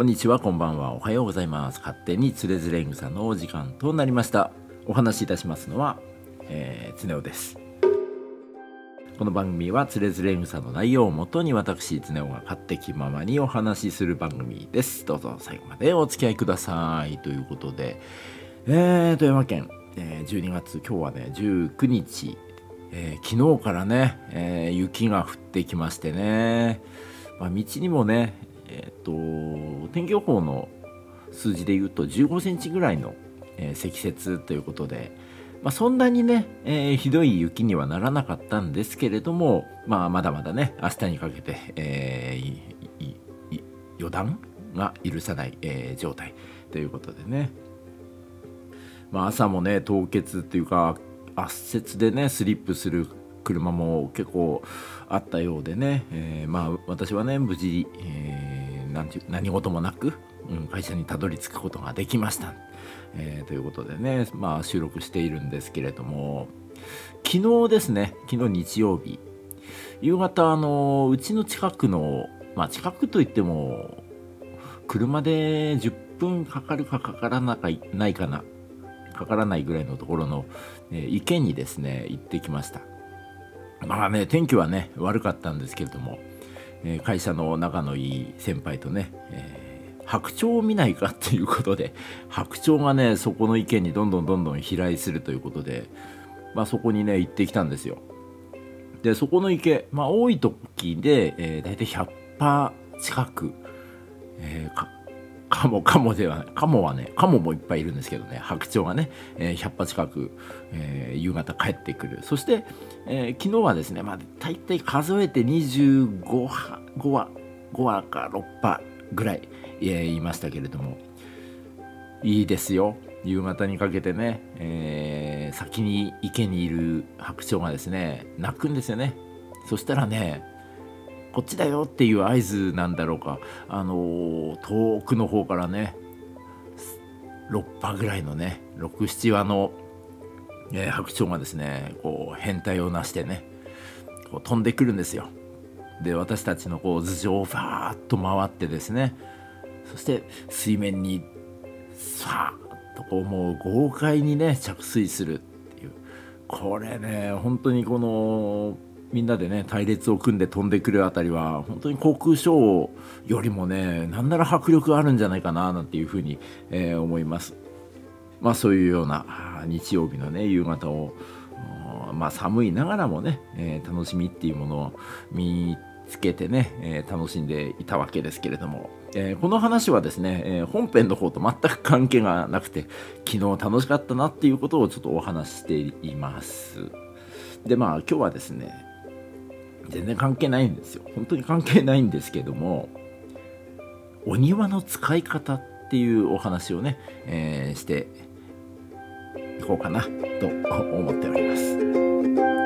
こんにちは、こんばんは、おはようございます。勝手につれづれ草のお時間となりました。お話しいたしますのは、えー、つねおです。この番組はつれづれ草の内容をもとに私、つねおが勝手気ままにお話しする番組です。どうぞ最後までお付き合いください。ということで、えー、富山県、えー、12月、今日はね、19日、えー昨日からね、えー雪が降ってきましてね、まあ、道にもね、えー、と天気予報の数字で言うと15センチぐらいの、えー積雪ということで、まあ、そんなにね、えーひどい雪にはならなかったんですけれども、まあ、まだまだね明日にかけて、えー予断が許さない、えー状態ということでね、まあ、朝もね凍結っていうか圧雪でねスリップする車も結構あったようでね、えーまあ私はね無事、えー何事もなく、うん、会社にたどり着くことができました、えーということでね、まあ、収録しているんですけれども昨日ですね昨日日曜日夕方あのうちの近くのまあ近くといっても車で10分かかるかかからないないかなかからないぐらいのところの、えー池にですね行ってきました。まあね天気はね悪かったんですけれども、えー会社の仲のいい先輩とね、えー白鳥を見ないかっていうことで 白鳥がねそこの池にどんどんどんどん飛来するということで、まあ、そこにね行ってきたんですよ。でそこの池、まあ、多い時で、えー、大体100羽近く、えーカモカモではカモはねカモもいっぱいいるんですけどね白鳥がね、えー100羽近く、えー夕方帰ってくる。そして、えー昨日はですねまあ大体数えて25羽5羽5羽か6羽ぐらい、えーいましたけれどもいいですよ。夕方にかけてね、えー先に池にいる白鳥がですね鳴くんですよね。そしたらねこっちだよっていう合図なんだろうか。あの遠くの方からね6羽ぐらいのね67羽の、えー白鳥がですねこう変態をなしてねこう飛んでくるんですよ。で私たちのこう頭上をファーッと回ってですねそして水面にさーっとこうもう豪快にね着水するっていう。これね本当にこのみんなでね隊列を組んで飛んでくるあたりは本当に航空ショーよりもねなんなら迫力あるんじゃないかななんていうふうに、えー思います。まあそういうような日曜日のね夕方をまあ寒いながらもね、えー楽しみっていうものを見つけてね、えー楽しんでいたわけですけれども、えーこの話はですね、え本編の方と全く関係がなくて昨日楽しかったなっていうことをちょっとお話ししています。でまあ今日はですね全然関係ないんですよ本当に関係ないんですけどもお庭の使い方っていうお話をね、えーしていこうかなと思っております。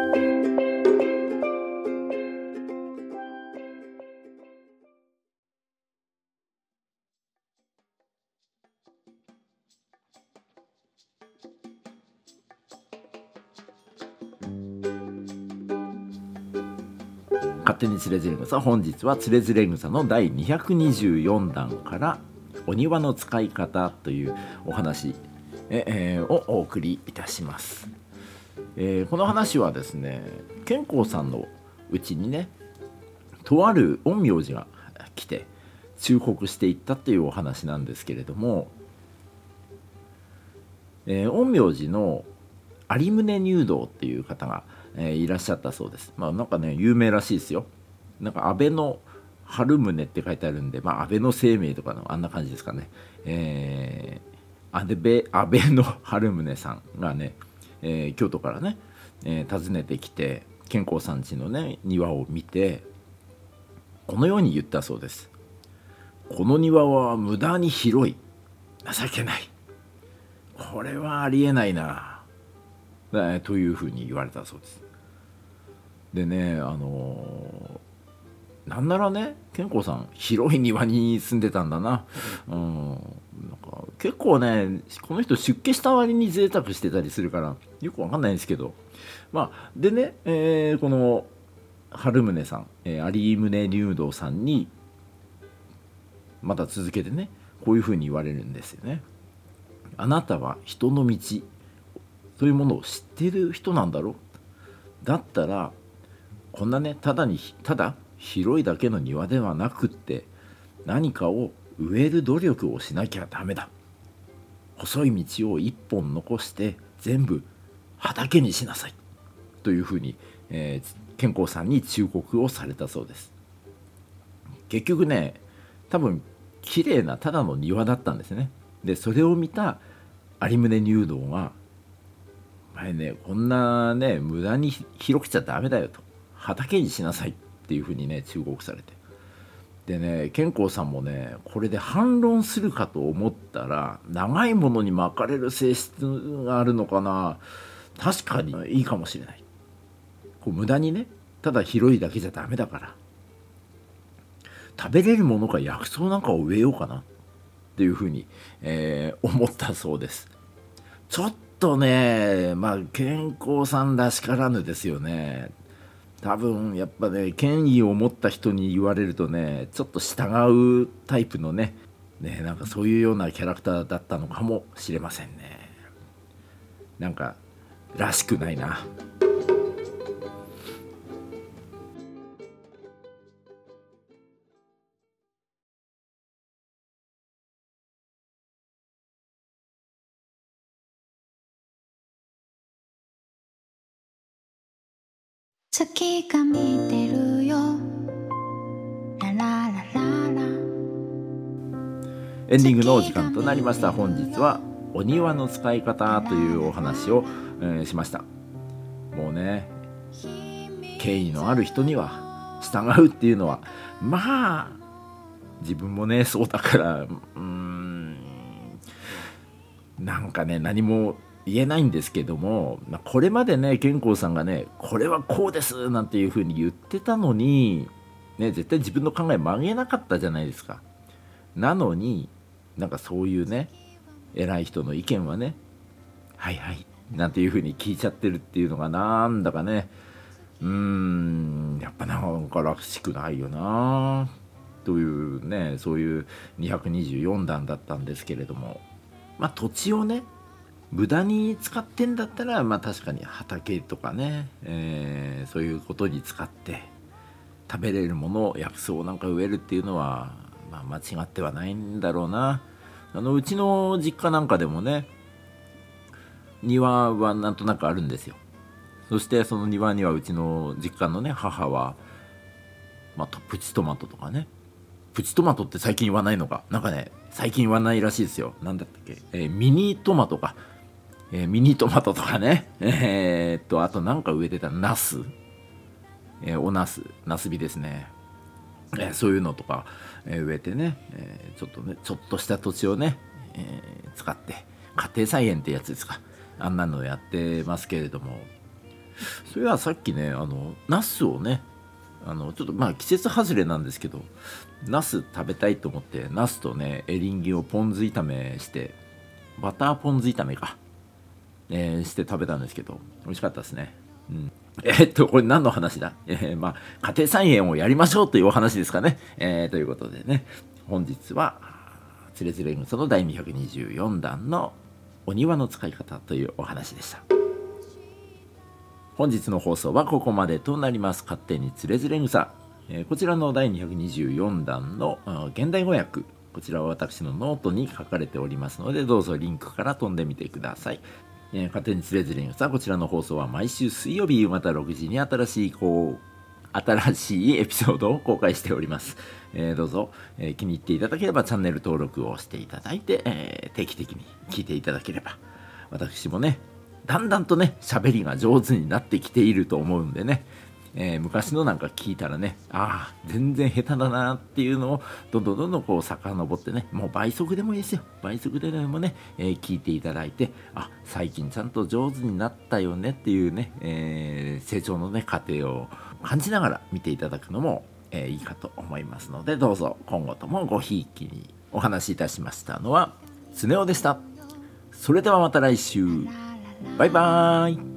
勝手につれづれ草本日はつれづれ草の第224弾からお庭の使い方というお話ええーをお送りいたします、えーこの話はですね健康さんのうちにねとある陰陽師が来て忠告していったっていうお話なんですけれども、えー陰陽師の有宗入道っていう方が、えーいらっしゃったそうです。まあなんかね有名らしいですよ。なんか安倍の春宗って書いてあるんで、まあ安倍の生命とかのあんな感じですかね。えー、安倍安倍の春宗さんがね、えー京都からね、えー訪ねてきて健康さん家のね庭を見てこのように言ったそうです。この庭は無駄に広い情けないこれはありえないなえーというふうに言われたそうです。でねあのーなんならね健康さん広い庭に住んでたんだな,、うん、なんか結構ねこの人出家した割に贅沢してたりするからよくわかんないんですけど。まあでね、えーこの春宗さん、えー有宗流道さんにまた続けてねこういうふうに言われるんですよね。あなたは人の道そういうものを知ってる人なんだろう。だったらこんなねただにただ広いだけの庭ではなくって何かを植える努力をしなきゃダメだ。細い道を一本残して全部畑にしなさい。というふうに、えー、健康さんに忠告をされたそうです。結局ね多分綺麗なただの庭だったんですね。でそれを見た有宗入道が「前ねこんなね無駄に広くちゃダメだよ」と「畑にしなさい」っていうふうにね忠告されて。でね健康さんもねこれで反論するかと思ったら長いものに巻かれる性質があるのかな。確かにいいかもしれない。こう無駄にねただ広いだけじゃダメだから。食べれるものか薬草なんかを植えようかなっていうふうに、えー、思ったそうです。ちょっとねまあ健康さんらしからぬですよね多分やっぱね権威を持った人に言われるとねちょっと従うタイプのねねなんかそういうようなキャラクターだったのかもしれませんねなんからしくないな。月が見てるよ。ラララララ。エンディングのお時間となりました。本日はお庭の使い方というお話を、えー、しました。もうね権威のある人には従うっていうのはまあ自分もねそうだからうんなんかね何も言えないんですけども、まあ、これまでね健康さんがねこれはこうですなんていうふうに言ってたのに、ね、絶対自分の考え曲げなかったじゃないですか。なのになんかそういうね偉い人の意見はねはいはいなんていうふうに聞いちゃってるっていうのがなんだかねうーんやっぱなんからしくないよなというねそういう224段だったんですけれどもまあ土地をね無駄に使ってんだったらまあ確かに畑とかね、えー、そういうことに使って食べれるものを薬草なんか植えるっていうのは、まあ、間違ってはないんだろうな。あのうちの実家なんかでもね庭はなんとなくあるんですよ。そしてその庭にはうちの実家のね母は、まあ、プチトマトとかね。プチトマトって最近言わないのか。なんかね最近言わないらしいですよ。何だったっけ、えー、ミニトマトか。えー、ミニトマトとかね、えー、っと、あとなんか植えてたナス、えー、おナス、ナスビですね。えそういうのとか、え植えてね、えちょっとね、ちょっとした土地をね、え使って、家庭菜園ってやつですか。あんなのやってますけれども、それはさっきね、あの、ナスをね、あの、ちょっとまあ季節外れなんですけど、ナス食べたいと思って、ナスとね、エリンギをポン酢炒めして、バターポン酢炒めか。えー、して食べたんですけど、美味しかったですね。うん。えー、っと、これ何の話だ？えー、まあ、家庭菜園をやりましょうというお話ですかね。えー、ということでね、本日は、つれづれ草の第224段のお庭の使い方というお話でした。本日の放送はここまでとなります。勝手につれづれ草。え、こちらの第224段の現代語訳。こちらは私のノートに書かれておりますので、どうぞリンクから飛んでみてください。えー、勝手につれずれさこちらの放送は毎週水曜日夕方6時に新しいこう新しいエピソードを公開しております。えー、どうぞ、えー、気に入っていただければチャンネル登録をしていただいて、えー、定期的に聞いていただければ、私もね、だんだんとね、喋りが上手になってきていると思うんでね、えー、昔のなんか聞いたらね、ああ、全然下手だなっていうのを、どんどんどんどんこう遡ってね、もう倍速でもいいですよ。倍速でもね、えー、聞いていただいて、あ、最近ちゃんと上手になったよねっていうね、えー、成長のね、過程を感じながら見ていただくのも、えいいかと思いますので、どうぞ今後ともごひいきにお話しいたしましたのは、つねおでした。それではまた来週。バイバーイ。